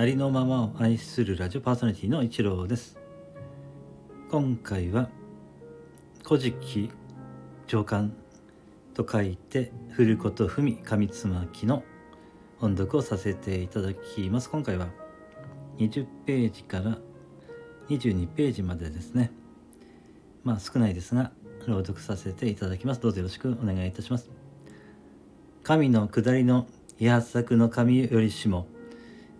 ありのままを愛するラジオパーソナリティの一郎です。今回は古事記上巻と書いて振ること踏み上つまきの音読をさせていただきます。今回は20ページから22ページまでですね。まあ少ないですが朗読させていただきます。どうぞよろしくお願いいたします。神の下りの八作の神よりしも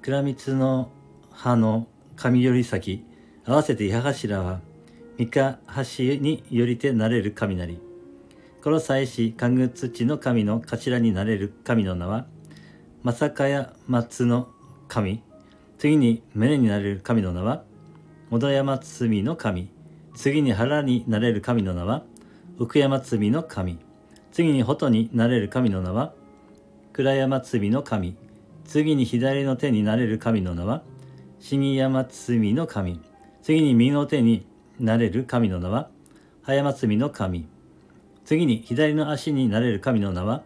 倉光の葉の神より先合わせて矢柱は三日橋によりてなれる雷この祭司神具土の神の頭になれる神の名は正かや松の神。次に胸になれる神の名は元山罪の神。次に腹になれる神の名は奥山罪の神。次に穂になれる神の名は倉山罪の神。次に左の手になれる神の名は死に山罪の神。次に右の手になれる神の名は葉山罪の神。次に左の足になれる神の名は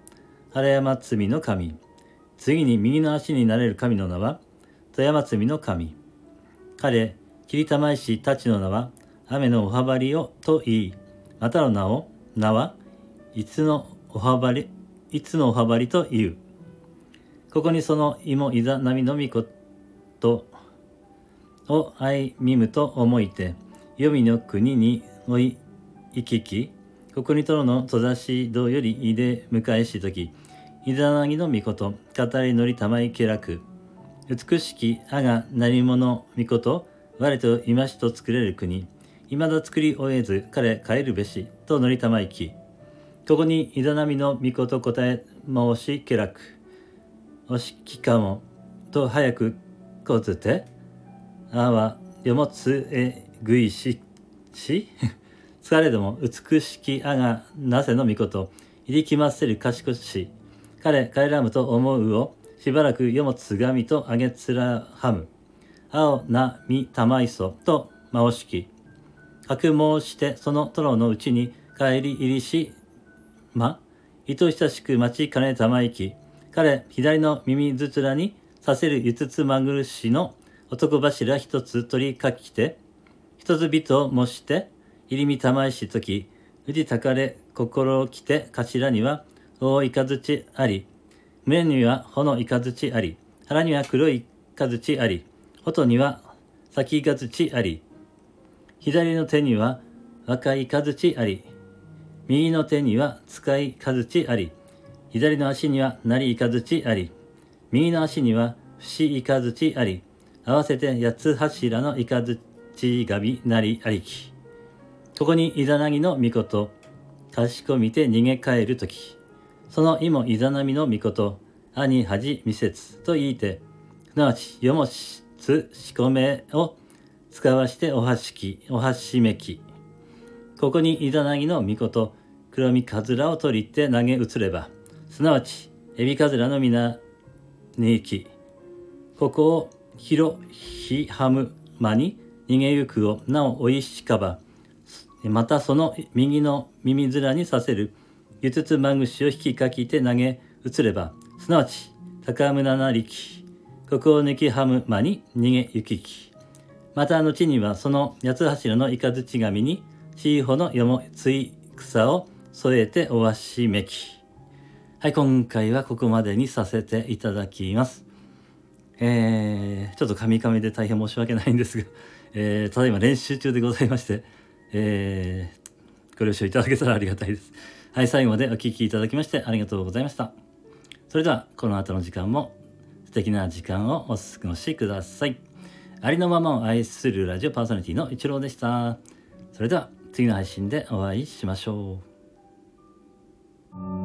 原山罪の神。次に右の足になれる神の名は富山罪の神。彼霧玉石たちの名は雨のおはばりをと言い。またの名を名はいつのおはばりいつのおはばりという。ここにその芋いざ波のみことを相見むと思いて黄泉の国におい行き来。ここにとろの戸ざしどよりいで迎えしときいざなぎのみこと語りのりたまいけらく。美しきあが何者みこと我と今しと作れる国。いまだ作り終えず彼帰るべしとのりたまいき。ここにいざなみのみこと答え申しけらく。おしきかもと早くこずてあはよもつえぐいしし？疲れども美しきあがなせのみこと入りきませる賢し。彼帰らむと思うをしばらくよもつがみとあげつらはむ。青なみたまいそとまおしき。格申してその殿のうちに帰り入りしま愛ししく待ちかねたまいき。彼左の耳ずつらにさせるゆつまぐるしの男柱一つ取りかきて一つ人を模して、入り身玉石時、宇治たかれ心をきて頭には大いかずちあり、胸には穂のいかずちあり、腹には黒いかずちあり、外には先かずちあり、左の手には若いかずちあり、右の手には使いかずちあり、左の足にはなりいかずちあり、右の足には節いかずちあり、合わせて八つ柱のいかずちがびなりありき。ここにイザナギの御事、賢みて逃げ帰るとき、その意もイザナミの御事、兄恥未節と言いて、すなわちよもしつしこめを使わしておはしき、おはしめき。ここにイザナギの御事、黒みかずらを取りて投げ移れば、すなわちエビかずらの皆に行き、ここを広ひはむ間に逃げゆくをなおおいしかばまたその右の耳面にさせるゆつつまぐしを引きかきて投げ移ればすなわち高村な力ここを抜きはむ間に逃げゆきき。また後にはその八つ柱の雷紙にシーホのよもつい草を添えておわしめき。はい今回はここまでにさせていただきますえー、ちょっとカミカミで大変申し訳ないんですが えー、ただいま練習中でございまして、えー、ご了承いただけたらありがたいです。はい、最後までお聴きいただきましてありがとうございました。それでは、この後の時間も素敵な時間をお過ごしください。ありのままを愛するラジオパーソナリティの一郎でした。それでは、次の配信でお会いしましょう。